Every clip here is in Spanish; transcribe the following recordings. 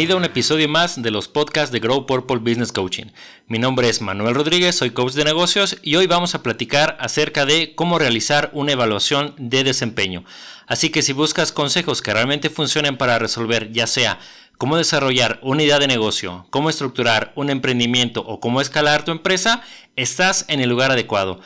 Bienvenido a un episodio más de los podcasts de Grow Purple Business Coaching. Mi nombre es Manuel Rodríguez, soy coach de negocios y hoy vamos a platicar acerca de cómo realizar una evaluación de desempeño. Así que si buscas consejos que realmente funcionen para resolver ya sea cómo desarrollar una idea de negocio, cómo estructurar un emprendimiento o cómo escalar tu empresa, estás en el lugar adecuado.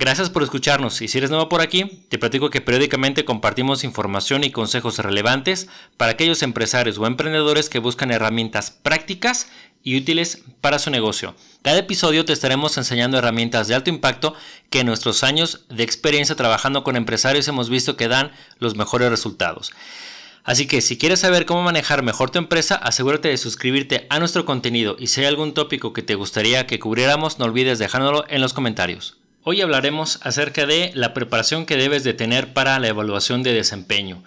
Gracias por escucharnos y si eres nuevo por aquí, te platico que periódicamente compartimos información y consejos relevantes para aquellos empresarios o emprendedores que buscan herramientas prácticas y útiles para su negocio. Cada episodio te estaremos enseñando herramientas de alto impacto que en nuestros años de experiencia trabajando con empresarios hemos visto que dan los mejores resultados. Así que si quieres saber cómo manejar mejor tu empresa, asegúrate de suscribirte a nuestro contenido y si hay algún tópico que te gustaría que cubriéramos, no olvides dejárnoslo en los comentarios. Hoy hablaremos acerca de la preparación que debes de tener para la evaluación de desempeño.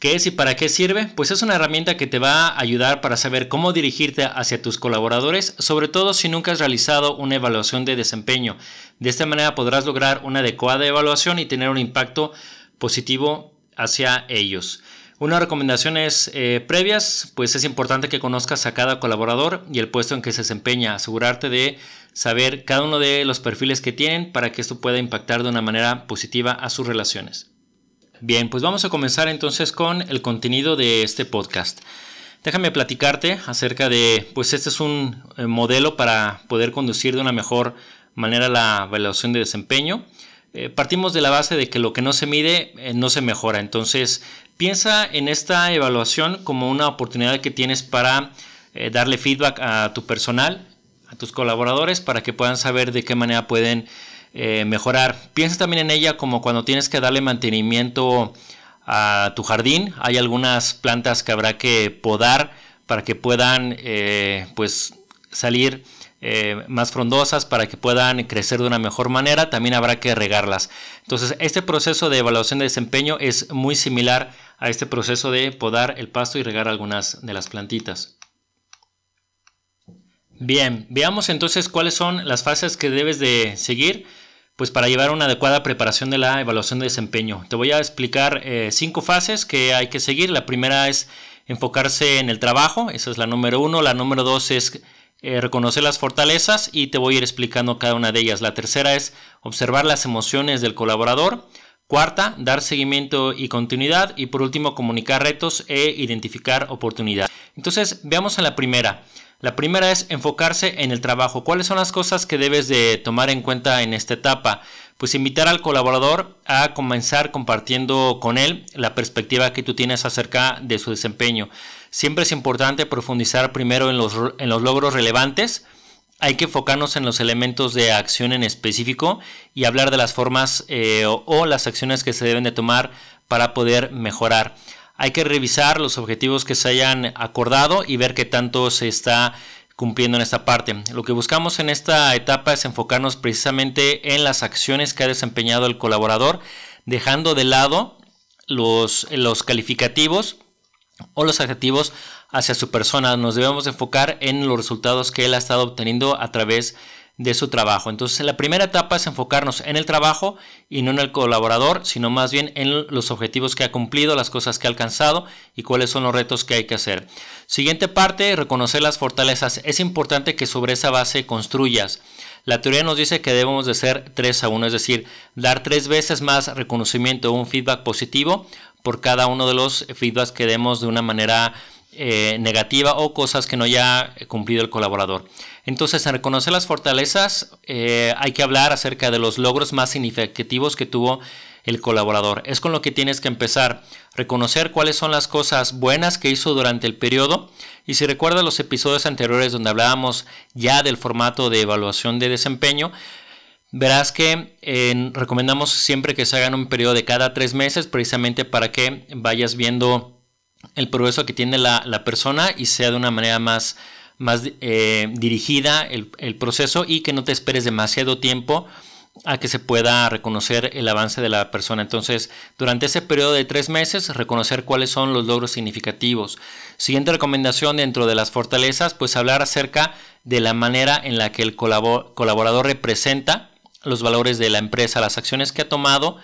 ¿Qué es y para qué sirve? Pues es una herramienta que te va a ayudar para saber cómo dirigirte hacia tus colaboradores, sobre todo si nunca has realizado una evaluación de desempeño. De esta manera podrás lograr una adecuada evaluación y tener un impacto positivo hacia ellos. Unas recomendaciones eh, previas, pues es importante que conozcas a cada colaborador y el puesto en que se desempeña, asegurarte de saber cada uno de los perfiles que tienen para que esto pueda impactar de una manera positiva a sus relaciones. Bien, pues vamos a comenzar entonces con el contenido de este podcast. Déjame platicarte acerca de, pues este es un eh, modelo para poder conducir de una mejor manera la evaluación de desempeño. Eh, partimos de la base de que lo que no se mide no se mejora, entonces Piensa en esta evaluación como una oportunidad que tienes para eh, darle feedback a tu personal, a tus colaboradores, para que puedan saber de qué manera pueden eh, mejorar. Piensa también en ella como cuando tienes que darle mantenimiento a tu jardín. Hay algunas plantas que habrá que podar para que puedan eh, pues salir más frondosas para que puedan crecer de una mejor manera, también habrá que regarlas. Entonces, este proceso de evaluación de desempeño es muy similar a este proceso de podar el pasto y regar algunas de las plantitas. Bien, veamos entonces cuáles son las fases que debes de seguir pues para llevar una adecuada preparación de la evaluación de desempeño. Te voy a explicar eh, cinco fases que hay que seguir. La primera es enfocarse en el trabajo, esa es la número uno. La número dos es eh, reconocer las fortalezas y te voy a ir explicando cada una de ellas. La tercera es observar las emociones del colaborador. Cuarta, dar seguimiento y continuidad. Y por último, comunicar retos e identificar oportunidades. Entonces, veamos en la primera. La primera es enfocarse en el trabajo. ¿Cuáles son las cosas que debes de tomar en cuenta en esta etapa? Pues invitar al colaborador a comenzar compartiendo con él la perspectiva que tú tienes acerca de su desempeño. Siempre es importante profundizar primero en los, en los logros relevantes hay que enfocarnos en los elementos de acción en específico y hablar de las formas eh, o, las acciones que se deben de tomar para poder mejorar. Hay que revisar los objetivos que se hayan acordado y ver qué tanto se está cumpliendo en esta parte. Lo que buscamos en esta etapa es enfocarnos precisamente en las acciones que ha desempeñado el colaborador, dejando de lado los, los calificativos o los adjetivos hacia su persona. Nos debemos enfocar en los resultados que él ha estado obteniendo a través de su trabajo. Entonces, la primera etapa es enfocarnos en el trabajo y no en el colaborador, sino más bien en los objetivos que ha cumplido, las cosas que ha alcanzado y cuáles son los retos que hay que hacer. Siguiente parte, reconocer las fortalezas. Es importante que sobre esa base construyas. La teoría nos dice que debemos de ser 3 a 1, es decir, dar tres veces más reconocimiento o un feedback positivo por cada uno de los feedbacks que demos de una manera eh, negativa o cosas que no haya cumplido el colaborador. Entonces, en reconocer las fortalezas, eh, hay que hablar acerca de los logros más significativos que tuvo el colaborador. Es con lo que tienes que empezar. Reconocer cuáles son las cosas buenas que hizo durante el periodo. Y si recuerdas los episodios anteriores donde hablábamos ya del formato de evaluación de desempeño, verás que recomendamos siempre que se hagan un periodo de cada tres meses precisamente para que vayas viendo el progreso que tiene la, persona y sea de una manera más, más eh, dirigida el, el, proceso y que no te esperes demasiado tiempo a que se pueda reconocer el avance de la persona. Entonces, durante ese periodo de tres meses, reconocer cuáles son los logros significativos. Siguiente recomendación dentro de las fortalezas, pues hablar acerca de la manera en la que el colaborador representa los valores de la empresa, las acciones que ha tomado,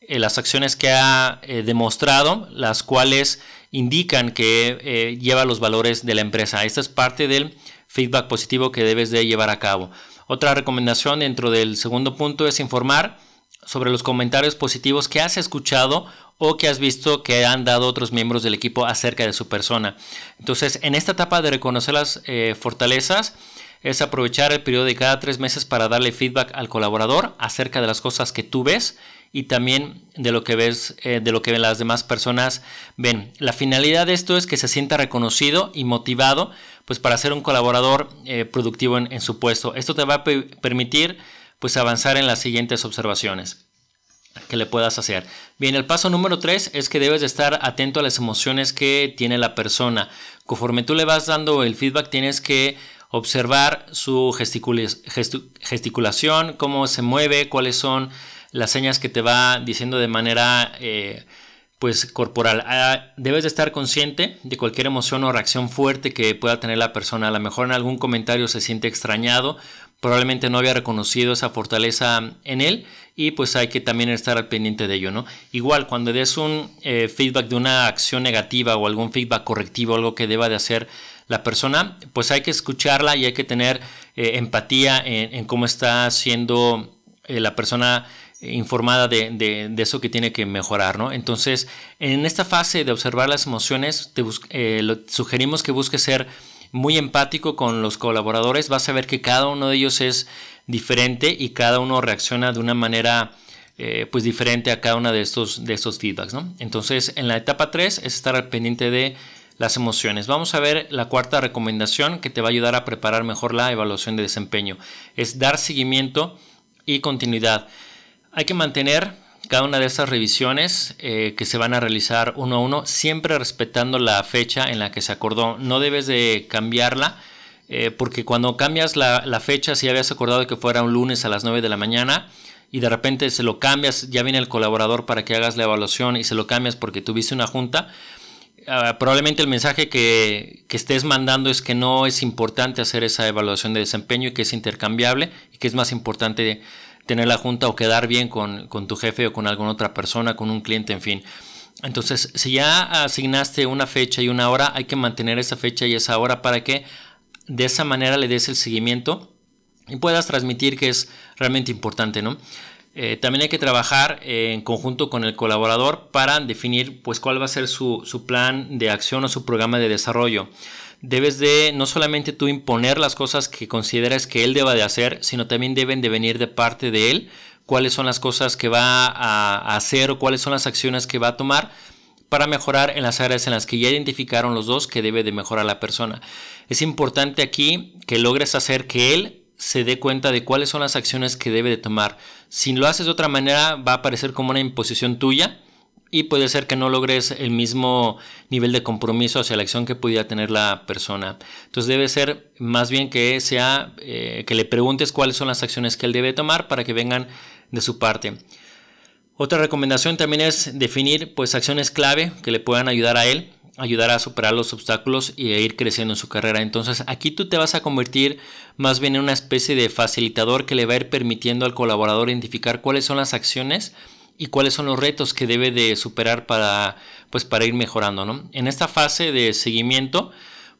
eh, las acciones que ha eh, demostrado, las cuales indican que eh, lleva los valores de la empresa. Esta es parte del feedback positivo que debes de llevar a cabo. Otra recomendación dentro del segundo punto es informar sobre los comentarios positivos que has escuchado o que has visto que han dado otros miembros del equipo acerca de su persona. Entonces, en esta etapa de reconocer las fortalezas, es aprovechar el periodo de cada tres meses para darle feedback al colaborador acerca de las cosas que tú ves y también de lo que ves, eh, de lo que las demás personas ven. La finalidad de esto es que se sienta reconocido y motivado, pues para ser un colaborador eh, productivo en, su puesto. Esto te va a permitir, pues avanzar en las siguientes observaciones que le puedas hacer. Bien, el paso número tres es que debes de estar atento a las emociones que tiene la persona. Conforme tú le vas dando el feedback, tienes que observar su gesticulación, cómo se mueve, cuáles son las señas que te va diciendo de manera eh, pues corporal. Ah, debes de estar consciente de cualquier emoción o reacción fuerte que pueda tener la persona. A lo mejor en algún comentario se siente extrañado, probablemente no había reconocido esa fortaleza en él y pues hay que también estar al pendiente de ello, ¿no? Igual cuando des un eh, feedback de una acción negativa o algún feedback correctivo, algo que deba de hacer la persona, pues hay que escucharla y hay que tener eh, empatía en, cómo está siendo eh, la persona informada de, eso que tiene que mejorar, ¿no? Entonces, en esta fase de observar las emociones, te eh, sugerimos que busques ser muy empático con los colaboradores, vas a ver que cada uno de ellos es diferente y cada uno reacciona de una manera pues diferente a cada uno de estos, de estos feedbacks, ¿no? Entonces, en la etapa 3 es estar al pendiente de las emociones. Vamos a ver la cuarta recomendación que te va a ayudar a preparar mejor la evaluación de desempeño. Es dar seguimiento y continuidad. Hay que mantener cada una de estas revisiones eh, que se van a realizar uno a uno, siempre respetando la fecha en la que se acordó. No debes de cambiarla. Eh, porque cuando cambias la, la, fecha, si habías acordado que fuera un lunes a las 9 de la mañana y de repente se lo cambias, ya viene el colaborador para que hagas la evaluación y se lo cambias porque tuviste una junta, Ah, probablemente el mensaje que, estés mandando es que no es importante hacer esa evaluación de desempeño y que es intercambiable y que es más importante tener la junta o quedar bien con, tu jefe o con alguna otra persona, con un cliente, en fin. Entonces, si ya asignaste una fecha y una hora, hay que mantener esa fecha y esa hora para que de esa manera le des el seguimiento y puedas transmitir que es realmente importante, ¿no? Eh, también hay que trabajar en conjunto con el colaborador para definir pues, cuál va a ser su, plan de acción o su programa de desarrollo. Debes de no solamente tú imponer las cosas que consideras que él deba de hacer, sino también deben de venir de parte de él cuáles son las cosas que va a hacer o cuáles son las acciones que va a tomar para mejorar en las áreas en las que ya identificaron los dos que debe de mejorar la persona. Es importante aquí que logres hacer que él se dé cuenta de cuáles son las acciones que debe de tomar. Si lo haces de otra manera, va a parecer como una imposición tuya y puede ser que no logres el mismo nivel de compromiso hacia la acción que pudiera tener la persona. Entonces debe ser más bien que sea eh, que le preguntes cuáles son las acciones que él debe tomar para que vengan de su parte. Otra recomendación también es definir pues acciones clave que le puedan ayudar a él ayudar a superar los obstáculos y a ir creciendo en su carrera. Entonces aquí tú te vas a convertir más bien en una especie de facilitador que le va a ir permitiendo al colaborador identificar cuáles son las acciones y cuáles son los retos que debe de superar para, pues, para ir mejorando. ¿no? En esta fase de seguimiento,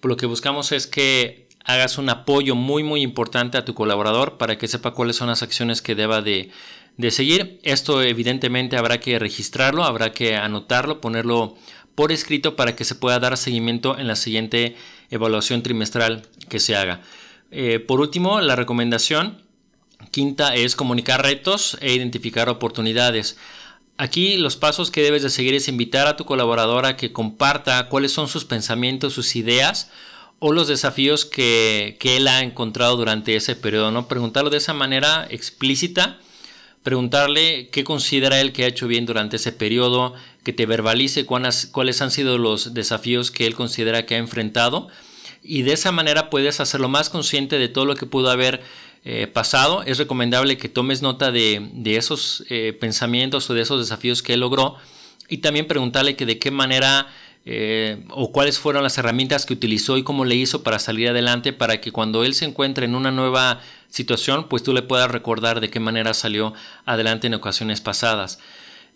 lo que buscamos es que hagas un apoyo muy muy importante a tu colaborador para que sepa cuáles son las acciones que deba de, de seguir. Esto evidentemente habrá que registrarlo, habrá que anotarlo, ponerlo por escrito para que se pueda dar seguimiento en la siguiente evaluación trimestral que se haga. Eh, por último, la recomendación quinta es comunicar retos e identificar oportunidades. Aquí los pasos que debes de seguir es invitar a tu colaborador a que comparta cuáles son sus pensamientos, sus ideas o los desafíos que, que él ha encontrado durante ese periodo. ¿no? Preguntarlo de esa manera explícita preguntarle qué considera él que ha hecho bien durante ese periodo, que te verbalice cuáles han sido los desafíos que él considera que ha enfrentado y de esa manera puedes hacerlo más consciente de todo lo que pudo haber eh, pasado. Es recomendable que tomes nota de, esos eh, pensamientos o de esos desafíos que él logró y también preguntarle de qué manera eh, o cuáles fueron las herramientas que utilizó y cómo le hizo para salir adelante para que cuando él se encuentre en una nueva situación, pues tú le puedas recordar de qué manera salió adelante en ocasiones pasadas.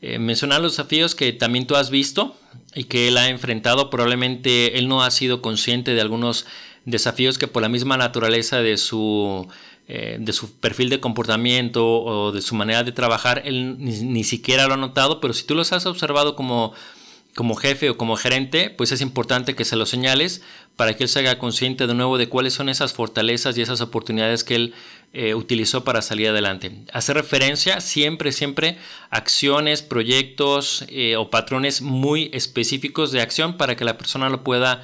Eh, mencionar los desafíos que también tú has visto y que él ha enfrentado. Probablemente él no ha sido consciente de algunos desafíos que por la misma naturaleza de su, eh, de su perfil de comportamiento o de su manera de trabajar, él ni, siquiera lo ha notado, pero si tú los has observado como como jefe o como gerente, pues es importante que se lo señales para que él se haga consciente de nuevo de cuáles son esas fortalezas y esas oportunidades que él eh, utilizó para salir adelante. Hacer referencia siempre, siempre acciones, proyectos eh, o patrones muy específicos de acción para que la persona lo pueda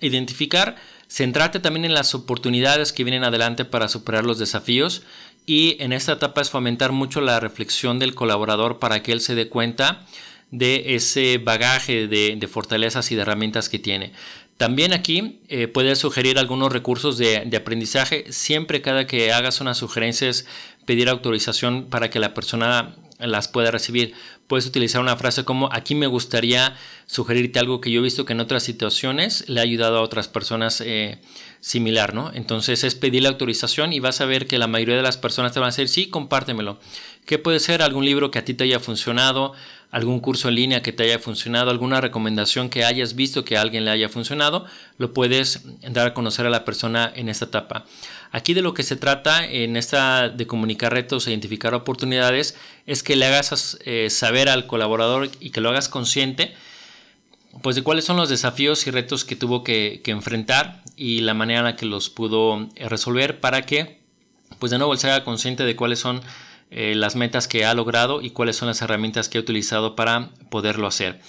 identificar. Centrarte también en las oportunidades que vienen adelante para superar los desafíos y en esta etapa es fomentar mucho la reflexión del colaborador para que él se dé cuenta de ese bagaje de, fortalezas y de herramientas que tiene. También aquí eh, puedes sugerir algunos recursos de, aprendizaje. Siempre cada que hagas unas sugerencias, pedir autorización para que la persona las pueda recibir. Puedes utilizar una frase como aquí me gustaría sugerirte algo que yo he visto que en otras situaciones le ha ayudado a otras personas eh, similar, ¿no? Entonces es pedir la autorización y vas a ver que la mayoría de las personas te van a decir sí, compártemelo. ¿Qué puede ser? Algún libro que a ti te haya funcionado, algún curso en línea que te haya funcionado, alguna recomendación que hayas visto que a alguien le haya funcionado, lo puedes dar a conocer a la persona en esta etapa. Aquí de lo que se trata en esta de comunicar retos e identificar oportunidades es que le hagas eh, saber al colaborador y que lo hagas consciente pues de cuáles son los desafíos y retos que tuvo que, enfrentar y la manera en la que los pudo eh, resolver para que pues de nuevo se haga consciente de cuáles son eh, las metas que ha logrado y cuáles son las herramientas que ha utilizado para poderlo hacer.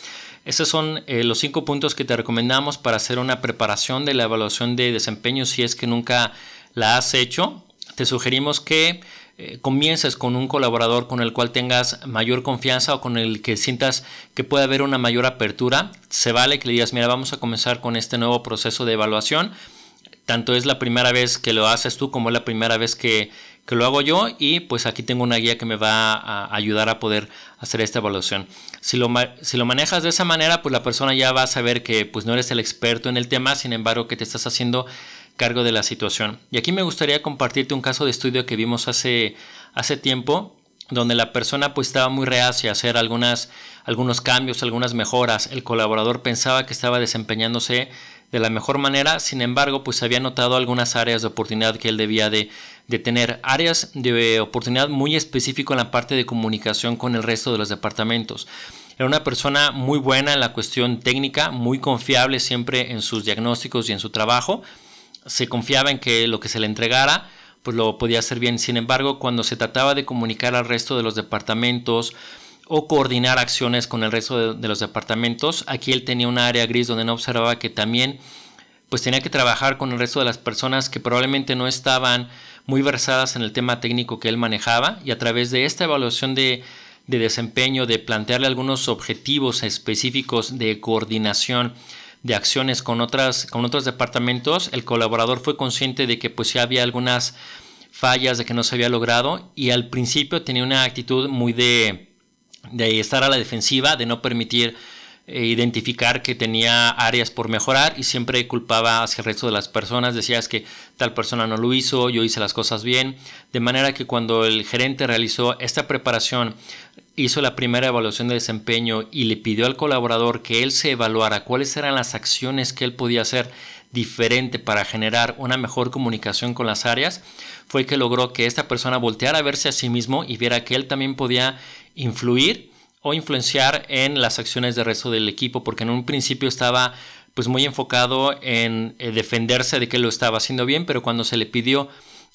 Esos son eh, los cinco puntos que te recomendamos para hacer una preparación de la evaluación de desempeño si es que nunca la has hecho. Te sugerimos que eh, comiences con un colaborador con el cual tengas mayor confianza o con el que sientas que puede haber una mayor apertura. Se vale que le digas, mira, vamos a comenzar con este nuevo proceso de evaluación. Tanto es la primera vez que lo haces tú como la primera vez que que lo hago yo y pues aquí tengo una guía que me va a ayudar a poder hacer esta evaluación. Si lo, si lo manejas de esa manera, pues la persona ya va a saber que pues no eres el experto en el tema, sin embargo que te estás haciendo cargo de la situación. Y aquí me gustaría compartirte un caso de estudio que vimos hace, hace tiempo donde la persona pues estaba muy reacia a hacer algunas, algunos cambios, algunas mejoras. El colaborador pensaba que estaba desempeñándose de la mejor manera, sin embargo pues había notado algunas áreas de oportunidad que él debía de tener áreas de oportunidad muy específico en la parte de comunicación con el resto de los departamentos. Era una persona muy buena en la cuestión técnica, muy confiable siempre en sus diagnósticos y en su trabajo. Se confiaba en que lo que se le entregara pues lo podía hacer bien. Sin embargo, cuando se trataba de comunicar al resto de los departamentos o coordinar acciones con el resto de, de los departamentos, aquí él tenía una área gris donde no observaba que también pues tenía que trabajar con el resto de las personas que probablemente no estaban muy versadas en el tema técnico que él manejaba. Y a través de esta evaluación de, desempeño, de plantearle algunos objetivos específicos de coordinación de acciones con, otras, con otros departamentos, el colaborador fue consciente de que pues ya había algunas fallas, de que no se había logrado. Y al principio tenía una actitud muy de, de estar a la defensiva, de no permitir e identificar que tenía áreas por mejorar y siempre culpaba hacia el resto de las personas, decía es que tal persona no lo hizo, yo hice las cosas bien, de manera que cuando el gerente realizó esta preparación, hizo la primera evaluación de desempeño y le pidió al colaborador que él se evaluara cuáles eran las acciones que él podía hacer diferente para generar una mejor comunicación con las áreas, fue que logró que esta persona volteara a verse a sí mismo y viera que él también podía influir o influenciar en las acciones del resto del equipo, porque en un principio estaba pues muy enfocado en eh, defenderse de que lo estaba haciendo bien, pero cuando se le pidió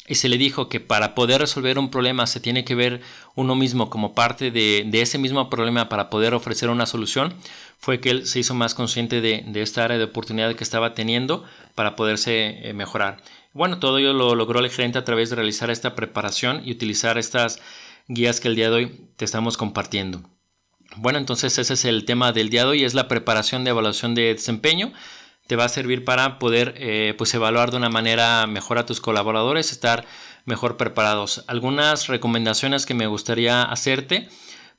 y se le dijo que para poder resolver un problema se tiene que ver uno mismo como parte de, ese mismo problema para poder ofrecer una solución, fue que él se hizo más consciente de, esta área de oportunidad que estaba teniendo para poderse eh, mejorar. Bueno, todo ello lo logró el gerente a través de realizar esta preparación y utilizar estas guías que el día de hoy te estamos compartiendo. Bueno, entonces ese es el tema del día de hoy, es la preparación de evaluación de desempeño. te va a servir para poder eh, pues evaluar de una manera mejor a tus colaboradores, estar mejor preparados. Algunas recomendaciones que me gustaría hacerte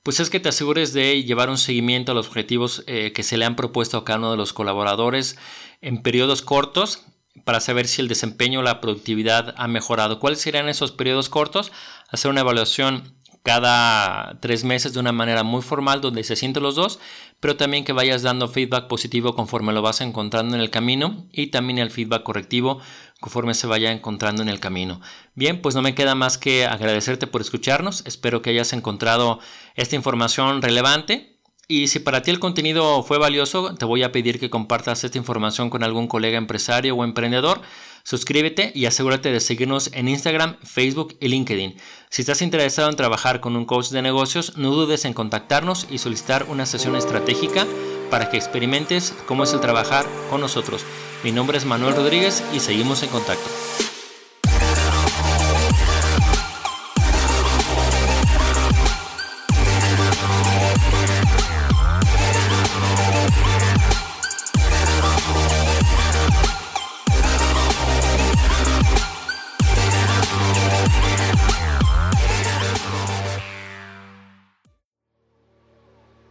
pues es que te asegures de llevar un seguimiento a los objetivos eh, que se le han propuesto a cada uno de los colaboradores en periodos cortos para saber si el desempeño o la productividad ha mejorado. ¿Cuáles serían esos periodos cortos? Hacer una evaluación cada tres meses de una manera muy formal donde se sienten los dos, pero también que vayas dando feedback positivo conforme lo vas encontrando en el camino y también el feedback correctivo conforme se vaya encontrando en el camino. Bien, pues no me queda más que agradecerte por escucharnos, espero que hayas encontrado esta información relevante y si para ti el contenido fue valioso, te voy a pedir que compartas esta información con algún colega empresario o emprendedor. Suscríbete y asegúrate de seguirnos en Instagram, Facebook y LinkedIn. Si estás interesado en trabajar con un coach de negocios, no dudes en contactarnos y solicitar una sesión estratégica para que experimentes cómo es el trabajar con nosotros. Mi nombre es Manuel Rodríguez y seguimos en contacto.